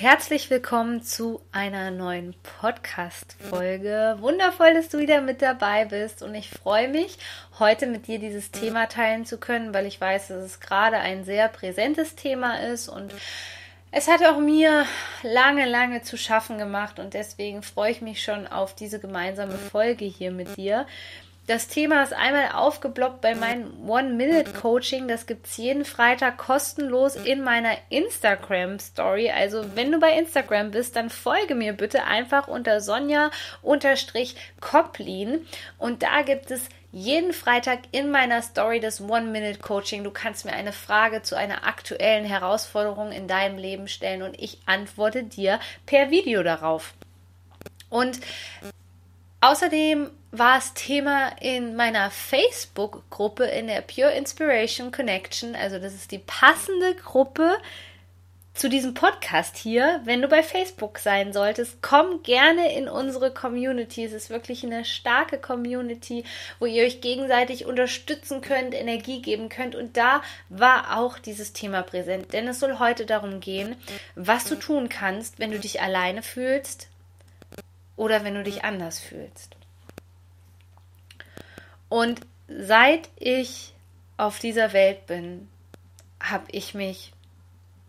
Herzlich willkommen zu einer neuen Podcast-Folge. Wundervoll, dass du wieder mit dabei bist und ich freue mich, heute mit dir dieses Thema teilen zu können, weil ich weiß, dass es gerade ein sehr präsentes Thema ist und es hat auch mir lange, lange zu schaffen gemacht und deswegen freue ich mich schon auf diese gemeinsame Folge hier mit dir. Das Thema ist einmal aufgeblockt bei meinem One-Minute-Coaching. Das gibt es jeden Freitag kostenlos in meiner Instagram-Story. Also, wenn du bei Instagram bist, dann folge mir bitte einfach unter Sonja-Koplin. Und da gibt es jeden Freitag in meiner Story das One-Minute-Coaching. Du kannst mir eine Frage zu einer aktuellen Herausforderung in deinem Leben stellen und ich antworte dir per Video darauf. Und Außerdem war es Thema in meiner Facebook-Gruppe in der Pure Inspiration Connection. Also das ist die passende Gruppe zu diesem Podcast hier. Wenn du bei Facebook sein solltest, komm gerne in unsere Community. Es ist wirklich eine starke Community, wo ihr euch gegenseitig unterstützen könnt, Energie geben könnt. Und da war auch dieses Thema präsent. Denn es soll heute darum gehen, was du tun kannst, wenn du dich alleine fühlst, oder wenn du dich anders fühlst. Und seit ich auf dieser Welt bin, habe ich mich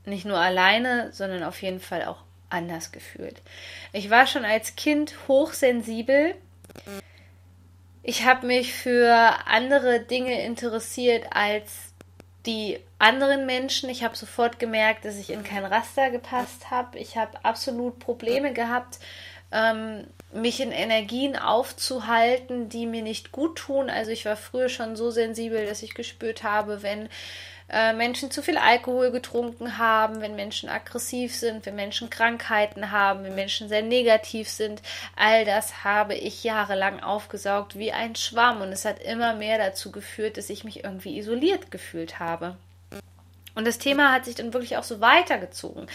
nicht nur alleine, sondern auf jeden Fall auch anders gefühlt. Ich war schon als Kind hochsensibel. Ich habe mich für andere Dinge interessiert als die anderen Menschen. Ich habe sofort gemerkt, dass ich in kein Raster gepasst habe. Ich habe absolut Probleme gehabt, ähm, mich in Energien aufzuhalten, die mir nicht gut tun. Also ich war früher schon so sensibel, dass ich gespürt habe, wenn äh, Menschen zu viel Alkohol getrunken haben, wenn Menschen aggressiv sind, wenn Menschen Krankheiten haben, wenn Menschen sehr negativ sind. All das habe ich jahrelang aufgesaugt wie ein Schwamm und es hat immer mehr dazu geführt, dass ich mich irgendwie isoliert gefühlt habe. Und das Thema hat sich dann wirklich auch so weitergezogen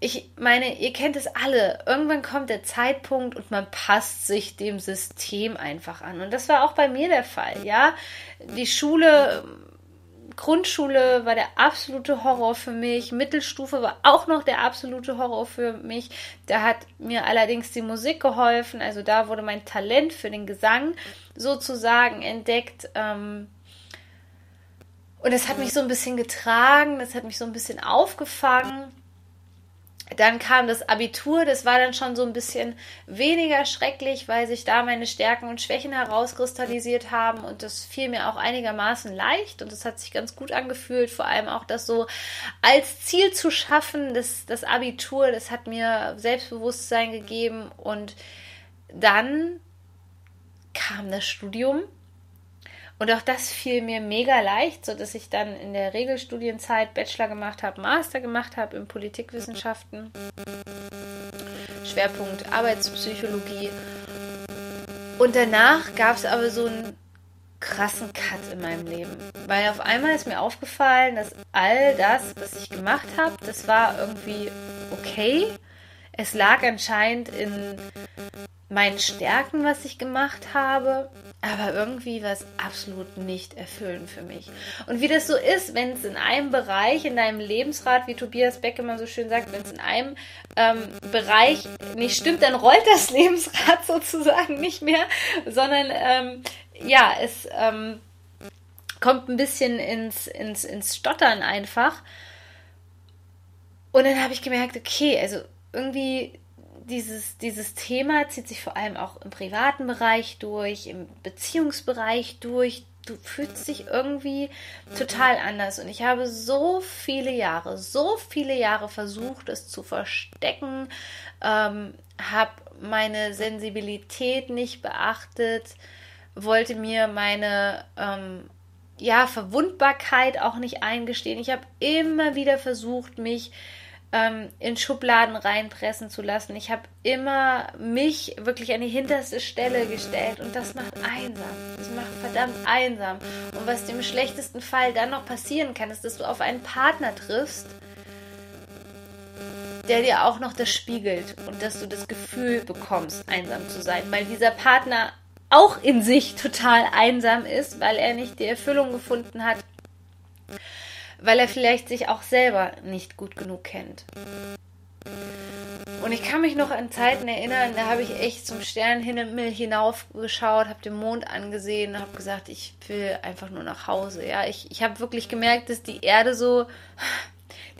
ich meine, ihr kennt es alle. Irgendwann kommt der Zeitpunkt und man passt sich dem System einfach an. Und das war auch bei mir der Fall, ja. Die Schule, Grundschule war der absolute Horror für mich. Mittelstufe war auch noch der absolute Horror für mich. Da hat mir allerdings die Musik geholfen. Also da wurde mein Talent für den Gesang sozusagen entdeckt. Ähm, und es hat mich so ein bisschen getragen, das hat mich so ein bisschen aufgefangen. Dann kam das Abitur, das war dann schon so ein bisschen weniger schrecklich, weil sich da meine Stärken und Schwächen herauskristallisiert haben und das fiel mir auch einigermaßen leicht und das hat sich ganz gut angefühlt, vor allem auch das so als Ziel zu schaffen, das, das Abitur, das hat mir Selbstbewusstsein gegeben und dann kam das Studium und auch das fiel mir mega leicht, so dass ich dann in der Regelstudienzeit Bachelor gemacht habe, Master gemacht habe in Politikwissenschaften. Schwerpunkt Arbeitspsychologie. Und danach gab es aber so einen krassen Cut in meinem Leben. Weil auf einmal ist mir aufgefallen, dass all das, was ich gemacht habe, das war irgendwie okay. Es lag anscheinend in meinen Stärken, was ich gemacht habe, aber irgendwie war es absolut nicht erfüllend für mich. Und wie das so ist, wenn es in einem Bereich, in deinem Lebensrat, wie Tobias Beck immer so schön sagt, wenn es in einem ähm, Bereich nicht stimmt, dann rollt das Lebensrad sozusagen nicht mehr, sondern ähm, ja, es ähm, kommt ein bisschen ins, ins, ins Stottern einfach. Und dann habe ich gemerkt, okay, also irgendwie dieses, dieses Thema zieht sich vor allem auch im privaten Bereich durch, im Beziehungsbereich durch. Du fühlst dich irgendwie total anders. Und ich habe so viele Jahre, so viele Jahre versucht, es zu verstecken, ähm, habe meine Sensibilität nicht beachtet, wollte mir meine ähm, ja, Verwundbarkeit auch nicht eingestehen. Ich habe immer wieder versucht, mich ähm, in Schubladen reinpressen zu lassen. Ich habe immer mich wirklich an die hinterste Stelle gestellt und das macht einsam. Das macht verdammt einsam. Und was dem schlechtesten Fall dann noch passieren kann, ist, dass du auf einen Partner triffst, der dir auch noch das spiegelt und dass du das Gefühl bekommst, einsam zu sein, weil dieser Partner auch in sich total einsam ist, weil er nicht die Erfüllung gefunden hat, weil er vielleicht sich auch selber nicht gut genug kennt. Und ich kann mich noch an Zeiten erinnern, da habe ich echt zum Sternenhimmel hinaufgeschaut, habe den Mond angesehen, habe gesagt, ich will einfach nur nach Hause. Ja, ich, ich habe wirklich gemerkt, dass die Erde so,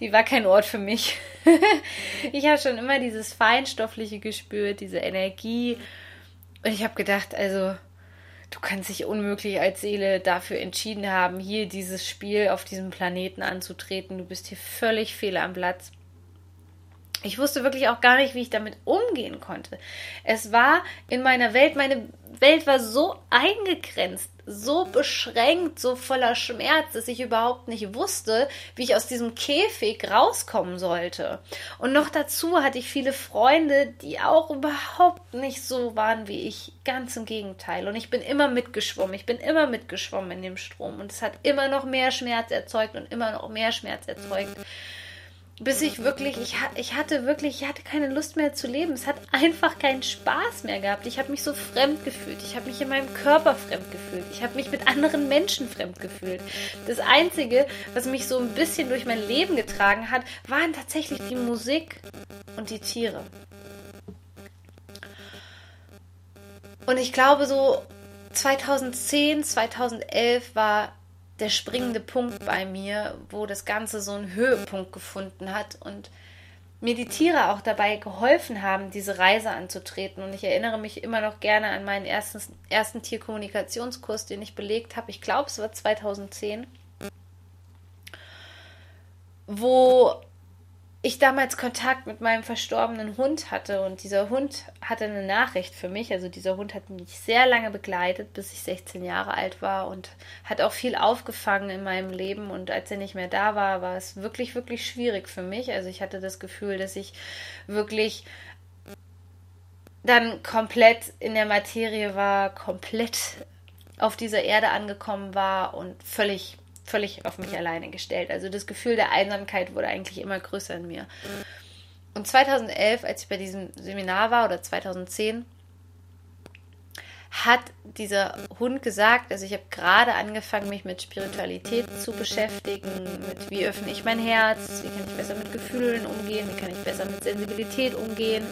die war kein Ort für mich. ich habe schon immer dieses Feinstoffliche gespürt, diese Energie. Und ich habe gedacht, also du kannst dich unmöglich als Seele dafür entschieden haben, hier dieses Spiel auf diesem Planeten anzutreten. Du bist hier völlig fehl am Platz. Ich wusste wirklich auch gar nicht, wie ich damit umgehen konnte. Es war in meiner Welt, meine Welt war so eingegrenzt, so beschränkt, so voller Schmerz, dass ich überhaupt nicht wusste, wie ich aus diesem Käfig rauskommen sollte. Und noch dazu hatte ich viele Freunde, die auch überhaupt nicht so waren wie ich. Ganz im Gegenteil. Und ich bin immer mitgeschwommen. Ich bin immer mitgeschwommen in dem Strom. Und es hat immer noch mehr Schmerz erzeugt und immer noch mehr Schmerz erzeugt bis ich wirklich, ich, ich hatte wirklich, ich hatte keine Lust mehr zu leben. Es hat einfach keinen Spaß mehr gehabt. Ich habe mich so fremd gefühlt. Ich habe mich in meinem Körper fremd gefühlt. Ich habe mich mit anderen Menschen fremd gefühlt. Das Einzige, was mich so ein bisschen durch mein Leben getragen hat, waren tatsächlich die Musik und die Tiere. Und ich glaube, so 2010, 2011 war der springende Punkt bei mir, wo das Ganze so einen Höhepunkt gefunden hat und mir die Tiere auch dabei geholfen haben, diese Reise anzutreten. Und ich erinnere mich immer noch gerne an meinen ersten, ersten Tierkommunikationskurs, den ich belegt habe. Ich glaube, es war 2010, wo ich damals Kontakt mit meinem verstorbenen Hund hatte und dieser Hund hatte eine Nachricht für mich. Also dieser Hund hat mich sehr lange begleitet, bis ich 16 Jahre alt war und hat auch viel aufgefangen in meinem Leben. Und als er nicht mehr da war, war es wirklich, wirklich schwierig für mich. Also ich hatte das Gefühl, dass ich wirklich dann komplett in der Materie war, komplett auf dieser Erde angekommen war und völlig völlig auf mich alleine gestellt. Also das Gefühl der Einsamkeit wurde eigentlich immer größer in mir. Und 2011, als ich bei diesem Seminar war, oder 2010, hat dieser Hund gesagt, also ich habe gerade angefangen, mich mit Spiritualität zu beschäftigen, mit wie öffne ich mein Herz, wie kann ich besser mit Gefühlen umgehen, wie kann ich besser mit Sensibilität umgehen.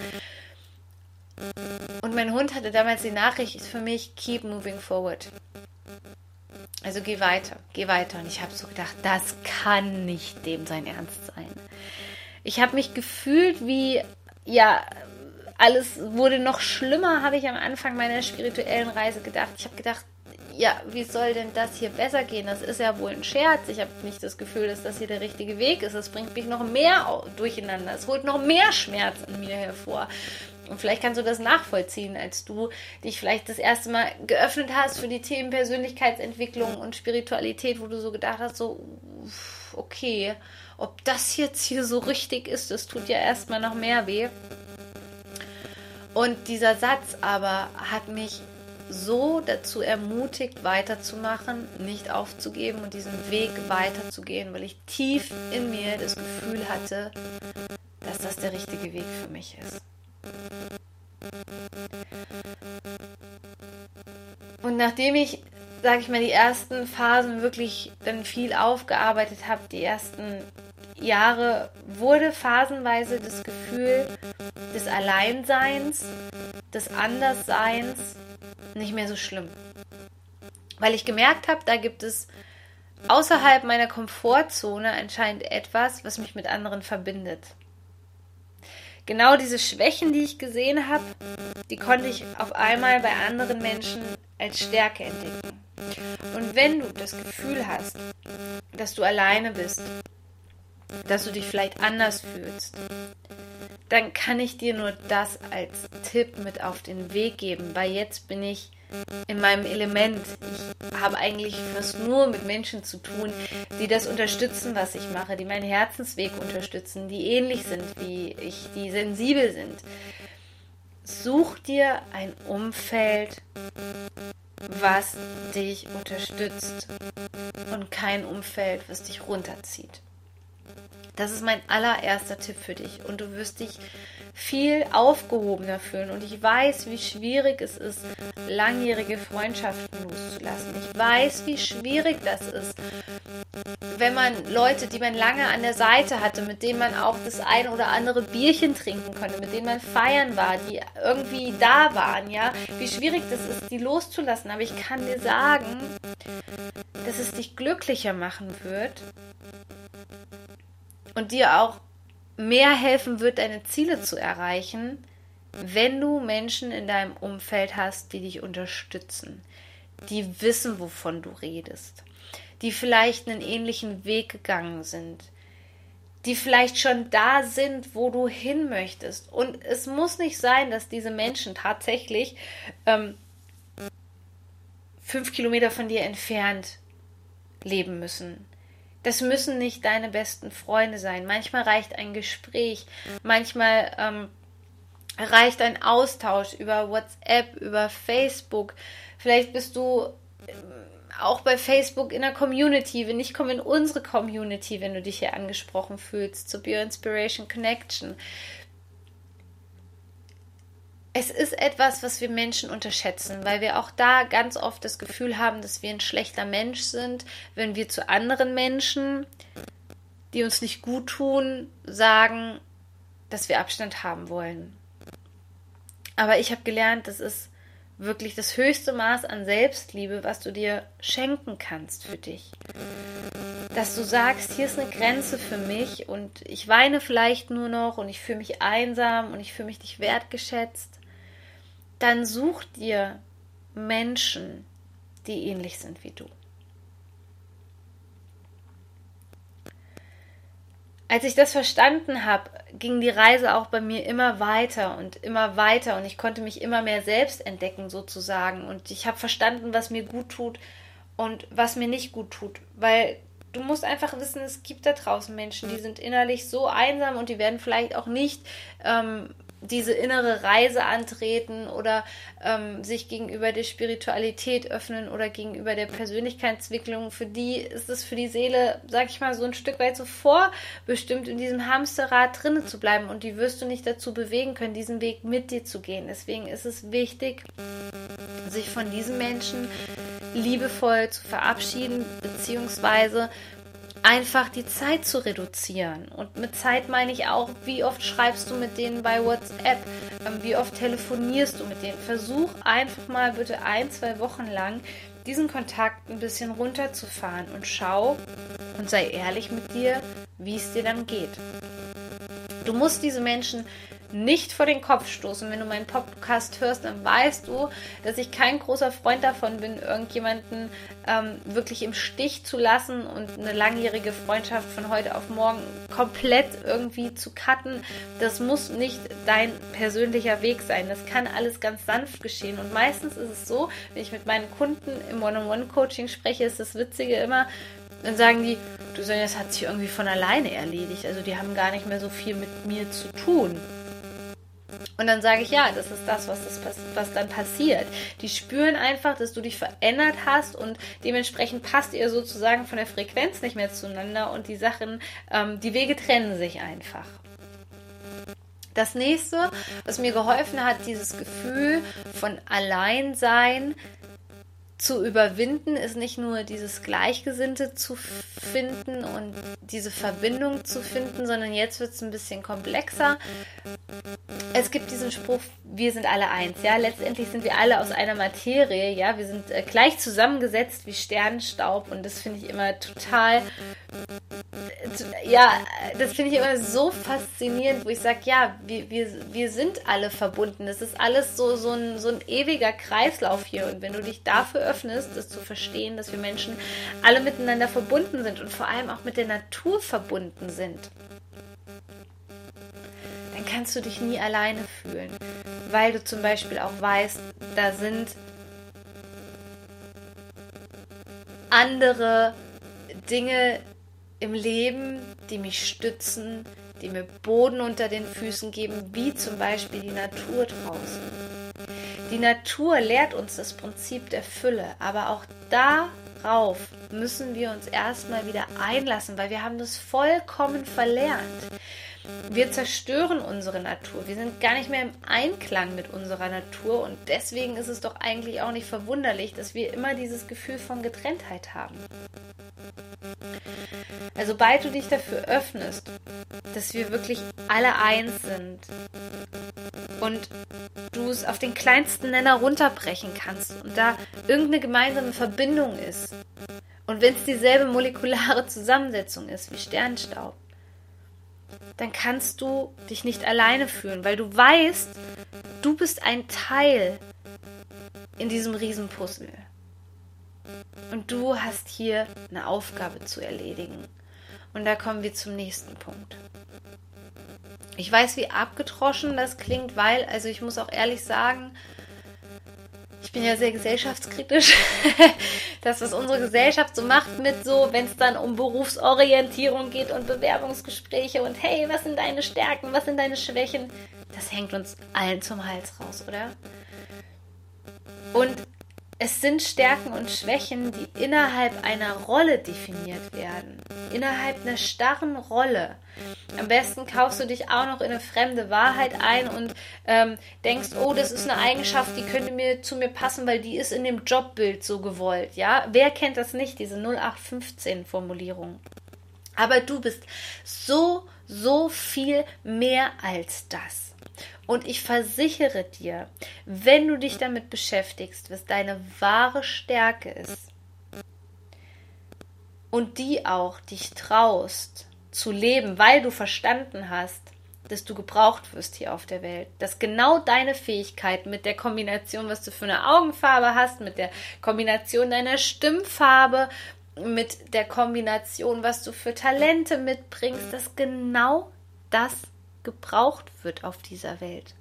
Und mein Hund hatte damals die Nachricht für mich, keep moving forward. Also geh weiter, geh weiter. Und ich habe so gedacht, das kann nicht dem sein Ernst sein. Ich habe mich gefühlt wie, ja, alles wurde noch schlimmer, habe ich am Anfang meiner spirituellen Reise gedacht. Ich habe gedacht, ja, wie soll denn das hier besser gehen? Das ist ja wohl ein Scherz. Ich habe nicht das Gefühl, dass das hier der richtige Weg ist. Es bringt mich noch mehr durcheinander. Es holt noch mehr Schmerz in mir hervor. Und vielleicht kannst du das nachvollziehen, als du dich vielleicht das erste Mal geöffnet hast für die Themen Persönlichkeitsentwicklung und Spiritualität, wo du so gedacht hast, so, okay, ob das jetzt hier so richtig ist, das tut ja erstmal noch mehr weh. Und dieser Satz aber hat mich so dazu ermutigt, weiterzumachen, nicht aufzugeben und diesen Weg weiterzugehen, weil ich tief in mir das Gefühl hatte, dass das der richtige Weg für mich ist. Und nachdem ich, sage ich mal, die ersten Phasen wirklich dann viel aufgearbeitet habe, die ersten Jahre, wurde phasenweise das Gefühl des Alleinseins, des Andersseins nicht mehr so schlimm. Weil ich gemerkt habe, da gibt es außerhalb meiner Komfortzone anscheinend etwas, was mich mit anderen verbindet genau diese Schwächen, die ich gesehen habe, die konnte ich auf einmal bei anderen Menschen als Stärke entdecken. Und wenn du das Gefühl hast, dass du alleine bist, dass du dich vielleicht anders fühlst, dann kann ich dir nur das als Tipp mit auf den Weg geben, weil jetzt bin ich in meinem Element. Ich habe eigentlich fast nur mit Menschen zu tun, die das unterstützen, was ich mache, die meinen Herzensweg unterstützen, die ähnlich sind wie ich, die sensibel sind. Such dir ein Umfeld, was dich unterstützt und kein Umfeld, was dich runterzieht. Das ist mein allererster Tipp für dich und du wirst dich viel aufgehobener fühlen. Und ich weiß, wie schwierig es ist, langjährige Freundschaften loszulassen. Ich weiß, wie schwierig das ist, wenn man Leute, die man lange an der Seite hatte, mit denen man auch das ein oder andere Bierchen trinken konnte, mit denen man feiern war, die irgendwie da waren, ja, wie schwierig das ist, die loszulassen. Aber ich kann dir sagen, dass es dich glücklicher machen wird und dir auch mehr helfen wird, deine Ziele zu erreichen, wenn du Menschen in deinem Umfeld hast, die dich unterstützen, die wissen, wovon du redest, die vielleicht einen ähnlichen Weg gegangen sind, die vielleicht schon da sind, wo du hin möchtest. Und es muss nicht sein, dass diese Menschen tatsächlich ähm, fünf Kilometer von dir entfernt leben müssen. Das müssen nicht deine besten Freunde sein. Manchmal reicht ein Gespräch, manchmal ähm, reicht ein Austausch über WhatsApp, über Facebook. Vielleicht bist du ähm, auch bei Facebook in der Community. Wenn nicht, komm in unsere Community, wenn du dich hier angesprochen fühlst, zur Bio Inspiration Connection es ist etwas, was wir Menschen unterschätzen, weil wir auch da ganz oft das Gefühl haben, dass wir ein schlechter Mensch sind, wenn wir zu anderen Menschen, die uns nicht gut tun, sagen, dass wir Abstand haben wollen. Aber ich habe gelernt, das ist wirklich das höchste Maß an Selbstliebe, was du dir schenken kannst für dich. Dass du sagst, hier ist eine Grenze für mich und ich weine vielleicht nur noch und ich fühle mich einsam und ich fühle mich nicht wertgeschätzt dann such dir Menschen, die ähnlich sind wie du. Als ich das verstanden habe, ging die Reise auch bei mir immer weiter und immer weiter und ich konnte mich immer mehr selbst entdecken sozusagen und ich habe verstanden, was mir gut tut und was mir nicht gut tut, weil du musst einfach wissen, es gibt da draußen Menschen, die sind innerlich so einsam und die werden vielleicht auch nicht ähm, diese innere Reise antreten oder ähm, sich gegenüber der Spiritualität öffnen oder gegenüber der Persönlichkeitsentwicklung, für die ist es für die Seele, sag ich mal, so ein Stück weit so vorbestimmt, in diesem Hamsterrad drinnen zu bleiben und die wirst du nicht dazu bewegen können, diesen Weg mit dir zu gehen. Deswegen ist es wichtig, sich von diesen Menschen liebevoll zu verabschieden, beziehungsweise einfach die Zeit zu reduzieren. Und mit Zeit meine ich auch, wie oft schreibst du mit denen bei WhatsApp, ähm, wie oft telefonierst du mit denen. Versuch einfach mal bitte ein, zwei Wochen lang diesen Kontakt ein bisschen runterzufahren und schau und sei ehrlich mit dir, wie es dir dann geht. Du musst diese Menschen nicht vor den Kopf stoßen. Wenn du meinen Podcast hörst, dann weißt du, dass ich kein großer Freund davon bin, irgendjemanden ähm, wirklich im Stich zu lassen und eine langjährige Freundschaft von heute auf morgen komplett irgendwie zu cutten. Das muss nicht dein persönlicher Weg sein. Das kann alles ganz sanft geschehen. Und meistens ist es so, wenn ich mit meinen Kunden im One-on-One-Coaching spreche, ist das Witzige immer, dann sagen die, du Sonja, das hat sich irgendwie von alleine erledigt. Also die haben gar nicht mehr so viel mit mir zu tun. Und dann sage ich, ja, das ist das, was, das, was dann passiert. Die spüren einfach, dass du dich verändert hast und dementsprechend passt ihr sozusagen von der Frequenz nicht mehr zueinander und die Sachen, ähm, die Wege trennen sich einfach. Das nächste, was mir geholfen hat, dieses Gefühl von Alleinsein zu überwinden, ist nicht nur dieses Gleichgesinnte zu finden und diese Verbindung zu finden, sondern jetzt wird es ein bisschen komplexer. Es gibt diesen Spruch, wir sind alle eins, ja, letztendlich sind wir alle aus einer Materie, ja, wir sind äh, gleich zusammengesetzt wie Sternenstaub und das finde ich immer total ja, das finde ich immer so faszinierend, wo ich sage, ja, wir, wir, wir sind alle verbunden. Das ist alles so, so, ein, so ein ewiger Kreislauf hier. Und wenn du dich dafür öffnest, das zu verstehen, dass wir Menschen alle miteinander verbunden sind und vor allem auch mit der Natur verbunden sind, kannst du dich nie alleine fühlen, weil du zum Beispiel auch weißt, da sind andere Dinge im Leben, die mich stützen, die mir Boden unter den Füßen geben, wie zum Beispiel die Natur draußen. Die Natur lehrt uns das Prinzip der Fülle, aber auch darauf müssen wir uns erstmal wieder einlassen, weil wir haben das vollkommen verlernt. Wir zerstören unsere Natur. Wir sind gar nicht mehr im Einklang mit unserer Natur und deswegen ist es doch eigentlich auch nicht verwunderlich, dass wir immer dieses Gefühl von Getrenntheit haben. Also sobald du dich dafür öffnest, dass wir wirklich alle eins sind und du es auf den kleinsten Nenner runterbrechen kannst und da irgendeine gemeinsame Verbindung ist und wenn es dieselbe molekulare Zusammensetzung ist wie Sternstaub, dann kannst du dich nicht alleine fühlen, weil du weißt, du bist ein Teil in diesem Riesenpuzzle. Und du hast hier eine Aufgabe zu erledigen. Und da kommen wir zum nächsten Punkt. Ich weiß, wie abgetroschen das klingt, weil, also ich muss auch ehrlich sagen, ich bin ja sehr gesellschaftskritisch. das, was unsere Gesellschaft so macht mit so, wenn es dann um Berufsorientierung geht und Bewerbungsgespräche und hey, was sind deine Stärken, was sind deine Schwächen, das hängt uns allen zum Hals raus, oder? Und es sind Stärken und Schwächen, die innerhalb einer Rolle definiert werden. Innerhalb einer starren Rolle. Am besten kaufst du dich auch noch in eine fremde Wahrheit ein und ähm, denkst, oh, das ist eine Eigenschaft, die könnte mir zu mir passen, weil die ist in dem Jobbild so gewollt. Ja, wer kennt das nicht, diese 0815-Formulierung? Aber du bist so, so viel mehr als das. Und ich versichere dir, wenn du dich damit beschäftigst, was deine wahre Stärke ist und die auch dich traust zu leben, weil du verstanden hast, dass du gebraucht wirst hier auf der Welt, dass genau deine Fähigkeiten mit der Kombination, was du für eine Augenfarbe hast, mit der Kombination deiner Stimmfarbe, mit der Kombination, was du für Talente mitbringst, dass genau das gebraucht wird auf dieser Welt.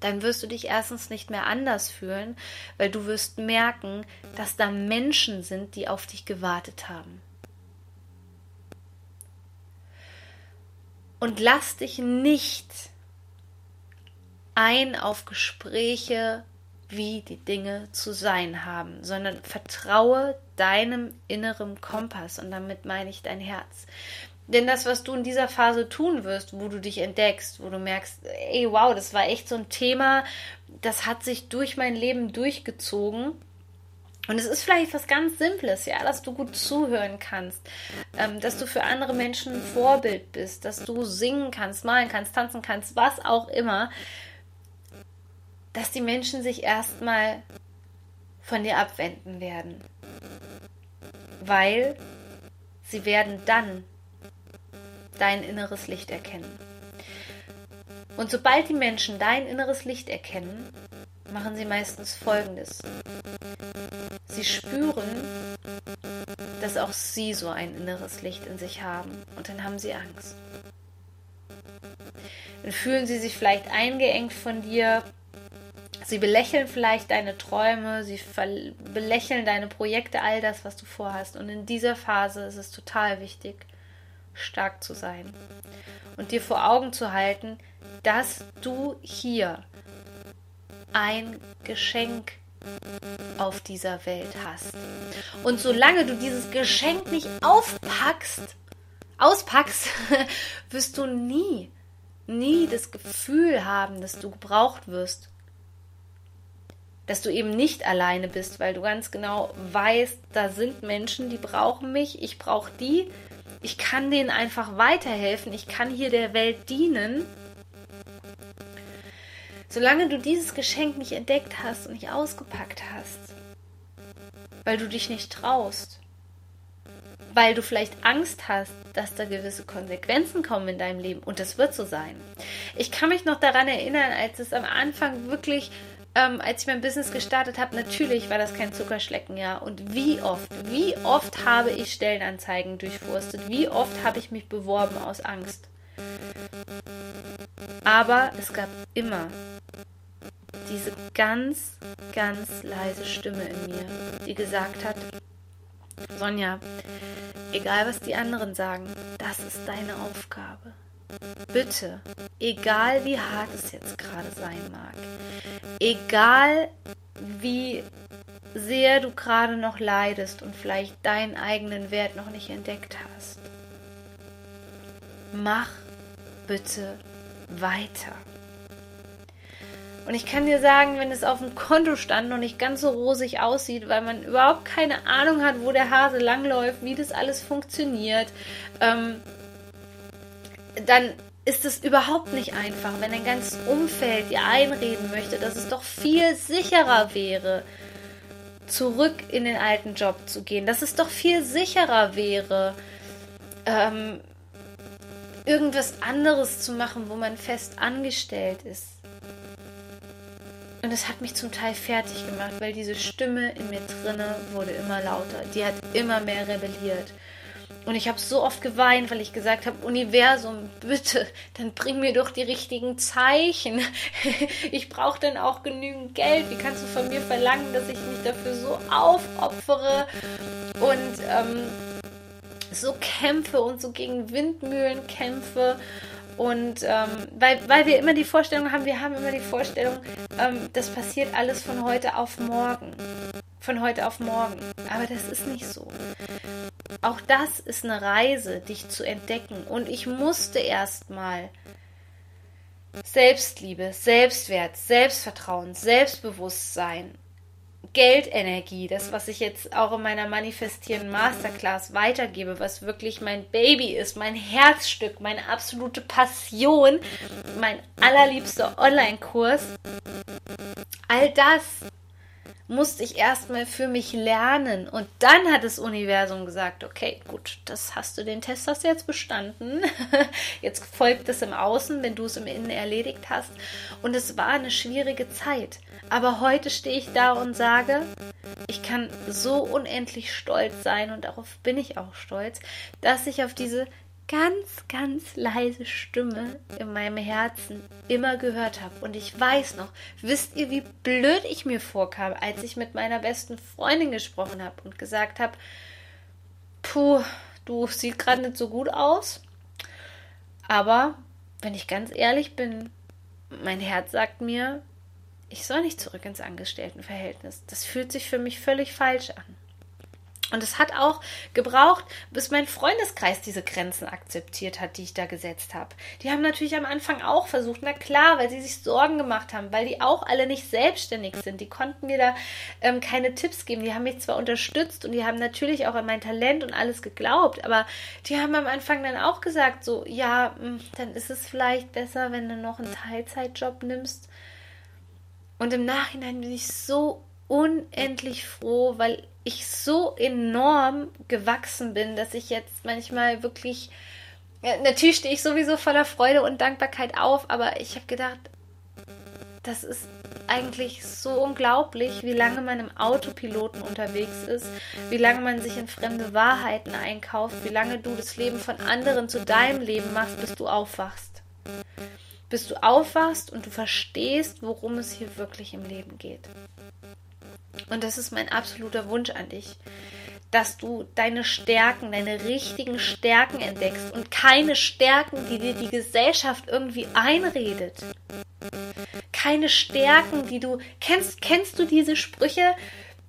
Dann wirst du dich erstens nicht mehr anders fühlen, weil du wirst merken, dass da Menschen sind, die auf dich gewartet haben. Und lass dich nicht ein auf Gespräche, wie die Dinge zu sein haben, sondern vertraue deinem inneren Kompass und damit meine ich dein Herz. Denn das, was du in dieser Phase tun wirst, wo du dich entdeckst, wo du merkst, ey, wow, das war echt so ein Thema, das hat sich durch mein Leben durchgezogen. Und es ist vielleicht was ganz Simples, ja, dass du gut zuhören kannst, ähm, dass du für andere Menschen ein Vorbild bist, dass du singen kannst, malen kannst, tanzen kannst, was auch immer, dass die Menschen sich erstmal von dir abwenden werden. Weil sie werden dann dein inneres Licht erkennen. Und sobald die Menschen dein inneres Licht erkennen, machen sie meistens Folgendes. Sie spüren, dass auch sie so ein inneres Licht in sich haben und dann haben sie Angst. Dann fühlen sie sich vielleicht eingeengt von dir. Sie belächeln vielleicht deine Träume, sie belächeln deine Projekte, all das, was du vorhast. Und in dieser Phase ist es total wichtig, stark zu sein und dir vor Augen zu halten, dass du hier ein Geschenk auf dieser Welt hast. Und solange du dieses Geschenk nicht aufpackst, auspackst, wirst du nie, nie das Gefühl haben, dass du gebraucht wirst. Dass du eben nicht alleine bist, weil du ganz genau weißt, da sind Menschen, die brauchen mich, ich brauche die ich kann denen einfach weiterhelfen, ich kann hier der Welt dienen. Solange du dieses Geschenk nicht entdeckt hast und nicht ausgepackt hast, weil du dich nicht traust, weil du vielleicht Angst hast, dass da gewisse Konsequenzen kommen in deinem Leben und das wird so sein. Ich kann mich noch daran erinnern, als es am Anfang wirklich ähm, als ich mein Business gestartet habe, natürlich war das kein Zuckerschlecken, ja. Und wie oft, wie oft habe ich Stellenanzeigen durchforstet? Wie oft habe ich mich beworben aus Angst? Aber es gab immer diese ganz, ganz leise Stimme in mir, die gesagt hat, Sonja, egal was die anderen sagen, das ist deine Aufgabe. Bitte, egal wie hart es jetzt gerade sein mag, egal wie sehr du gerade noch leidest und vielleicht deinen eigenen Wert noch nicht entdeckt hast, mach bitte weiter. Und ich kann dir sagen, wenn es auf dem Kontostand noch nicht ganz so rosig aussieht, weil man überhaupt keine Ahnung hat, wo der Hase langläuft, wie das alles funktioniert, ähm, dann ist es überhaupt nicht einfach, wenn ein ganzes Umfeld dir einreden möchte, dass es doch viel sicherer wäre, zurück in den alten Job zu gehen, dass es doch viel sicherer wäre, ähm, irgendwas anderes zu machen, wo man fest angestellt ist. Und es hat mich zum Teil fertig gemacht, weil diese Stimme in mir drinne wurde immer lauter. Die hat immer mehr rebelliert. Und ich habe so oft geweint, weil ich gesagt habe, Universum, bitte, dann bring mir doch die richtigen Zeichen. Ich brauche dann auch genügend Geld. Wie kannst du von mir verlangen, dass ich mich dafür so aufopfere und ähm, so kämpfe und so gegen Windmühlen kämpfe? Und ähm, weil, weil wir immer die Vorstellung haben, wir haben immer die Vorstellung, ähm, das passiert alles von heute auf morgen. Von heute auf morgen. Aber das ist nicht so. Auch das ist eine Reise, dich zu entdecken. Und ich musste erstmal Selbstliebe, Selbstwert, Selbstvertrauen, Selbstbewusstsein Geldenergie, das, was ich jetzt auch in meiner Manifestieren Masterclass weitergebe, was wirklich mein Baby ist, mein Herzstück, meine absolute Passion, mein allerliebster Online-Kurs, all das musste ich erstmal für mich lernen. Und dann hat das Universum gesagt, okay, gut, das hast du den Test hast du jetzt bestanden. Jetzt folgt es im Außen, wenn du es im Innen erledigt hast. Und es war eine schwierige Zeit. Aber heute stehe ich da und sage, ich kann so unendlich stolz sein und darauf bin ich auch stolz, dass ich auf diese ganz, ganz leise Stimme in meinem Herzen immer gehört habe. Und ich weiß noch, wisst ihr, wie blöd ich mir vorkam, als ich mit meiner besten Freundin gesprochen habe und gesagt habe, puh, du siehst gerade nicht so gut aus. Aber wenn ich ganz ehrlich bin, mein Herz sagt mir, ich soll nicht zurück ins Angestelltenverhältnis. Das fühlt sich für mich völlig falsch an. Und es hat auch gebraucht, bis mein Freundeskreis diese Grenzen akzeptiert hat, die ich da gesetzt habe. Die haben natürlich am Anfang auch versucht, na klar, weil sie sich Sorgen gemacht haben, weil die auch alle nicht selbstständig sind. Die konnten mir da ähm, keine Tipps geben. Die haben mich zwar unterstützt und die haben natürlich auch an mein Talent und alles geglaubt, aber die haben am Anfang dann auch gesagt, so, ja, hm, dann ist es vielleicht besser, wenn du noch einen Teilzeitjob nimmst. Und im Nachhinein bin ich so unendlich froh, weil ich so enorm gewachsen bin, dass ich jetzt manchmal wirklich. Ja, natürlich stehe ich sowieso voller Freude und Dankbarkeit auf, aber ich habe gedacht, das ist eigentlich so unglaublich, wie lange man im Autopiloten unterwegs ist, wie lange man sich in fremde Wahrheiten einkauft, wie lange du das Leben von anderen zu deinem Leben machst, bis du aufwachst. Bis du aufwachst und du verstehst, worum es hier wirklich im Leben geht. Und das ist mein absoluter Wunsch an dich, dass du deine Stärken, deine richtigen Stärken entdeckst und keine Stärken, die dir die Gesellschaft irgendwie einredet. Keine Stärken, die du kennst. Kennst du diese Sprüche?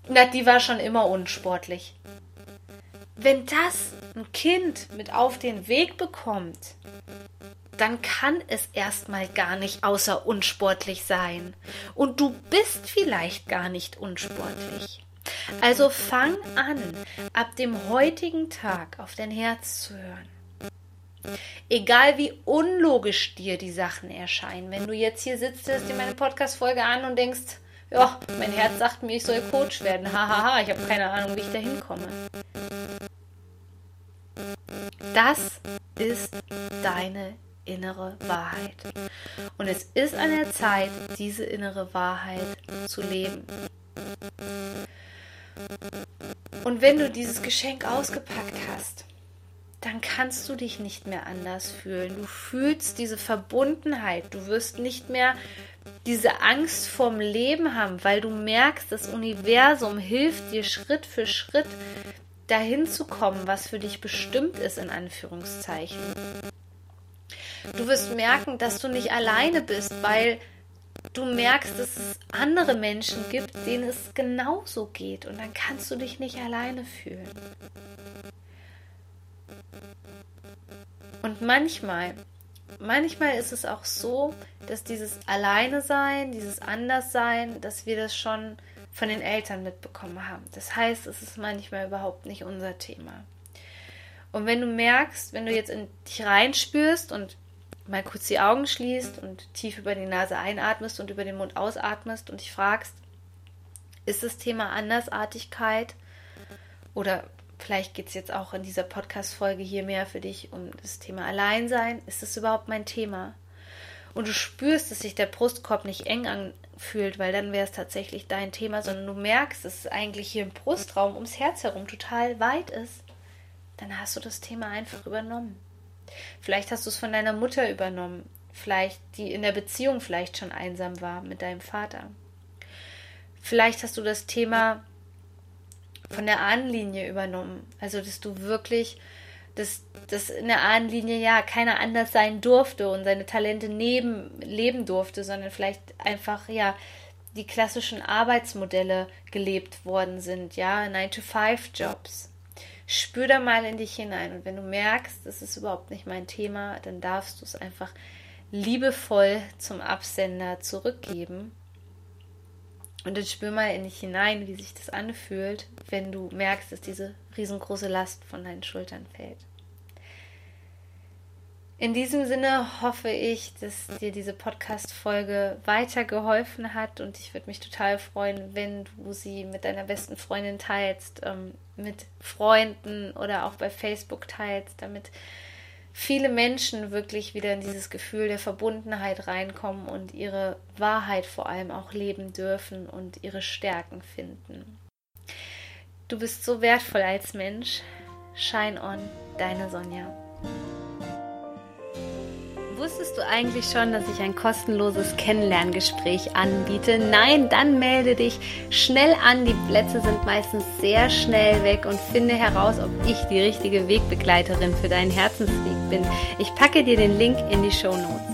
Na, die war schon immer unsportlich. Wenn das ein Kind mit auf den Weg bekommt, dann kann es erstmal gar nicht außer unsportlich sein. Und du bist vielleicht gar nicht unsportlich. Also fang an, ab dem heutigen Tag auf dein Herz zu hören. Egal wie unlogisch dir die Sachen erscheinen, wenn du jetzt hier sitzt, hörst dir meine Podcast-Folge an und denkst, ja, mein Herz sagt mir, ich soll Coach werden. Hahaha, ich habe keine Ahnung, wie ich da hinkomme. Das ist deine innere Wahrheit. Und es ist an der Zeit, diese innere Wahrheit zu leben. Und wenn du dieses Geschenk ausgepackt hast, dann kannst du dich nicht mehr anders fühlen. Du fühlst diese Verbundenheit. Du wirst nicht mehr diese Angst vorm Leben haben, weil du merkst, das Universum hilft dir Schritt für Schritt dahin zu kommen, was für dich bestimmt ist, in Anführungszeichen. Du wirst merken, dass du nicht alleine bist, weil du merkst, dass es andere Menschen gibt, denen es genauso geht und dann kannst du dich nicht alleine fühlen. Und manchmal, manchmal ist es auch so, dass dieses Alleine sein, dieses Anderssein, dass wir das schon von den Eltern mitbekommen haben. Das heißt, es ist manchmal überhaupt nicht unser Thema. Und wenn du merkst, wenn du jetzt in dich reinspürst und mal kurz die Augen schließt und tief über die Nase einatmest und über den Mund ausatmest und dich fragst, ist das Thema Andersartigkeit oder vielleicht geht es jetzt auch in dieser Podcast-Folge hier mehr für dich um das Thema Alleinsein. Ist das überhaupt mein Thema? Und du spürst, dass sich der Brustkorb nicht eng anfühlt, weil dann wäre es tatsächlich dein Thema, sondern du merkst, dass es eigentlich hier im Brustraum ums Herz herum total weit ist. Dann hast du das Thema einfach übernommen. Vielleicht hast du es von deiner Mutter übernommen, vielleicht die in der Beziehung vielleicht schon einsam war mit deinem Vater. Vielleicht hast du das Thema von der Ahnenlinie übernommen, also dass du wirklich dass, dass in der Ahnenlinie ja keiner anders sein durfte und seine Talente neben leben durfte, sondern vielleicht einfach ja die klassischen Arbeitsmodelle gelebt worden sind, ja, 9-to-5-Jobs. Spür da mal in dich hinein und wenn du merkst, das ist überhaupt nicht mein Thema, dann darfst du es einfach liebevoll zum Absender zurückgeben. Und dann spür mal in dich hinein, wie sich das anfühlt, wenn du merkst, dass diese riesengroße Last von deinen Schultern fällt. In diesem Sinne hoffe ich, dass dir diese Podcast-Folge weitergeholfen hat und ich würde mich total freuen, wenn du sie mit deiner besten Freundin teilst, ähm, mit Freunden oder auch bei Facebook teilst, damit viele Menschen wirklich wieder in dieses Gefühl der Verbundenheit reinkommen und ihre Wahrheit vor allem auch leben dürfen und ihre Stärken finden. Du bist so wertvoll als Mensch. Shine on, deine Sonja. Wusstest du eigentlich schon, dass ich ein kostenloses Kennenlerngespräch anbiete? Nein, dann melde dich schnell an. Die Plätze sind meistens sehr schnell weg und finde heraus, ob ich die richtige Wegbegleiterin für deinen Herzensweg bin. Ich packe dir den Link in die Show Notes.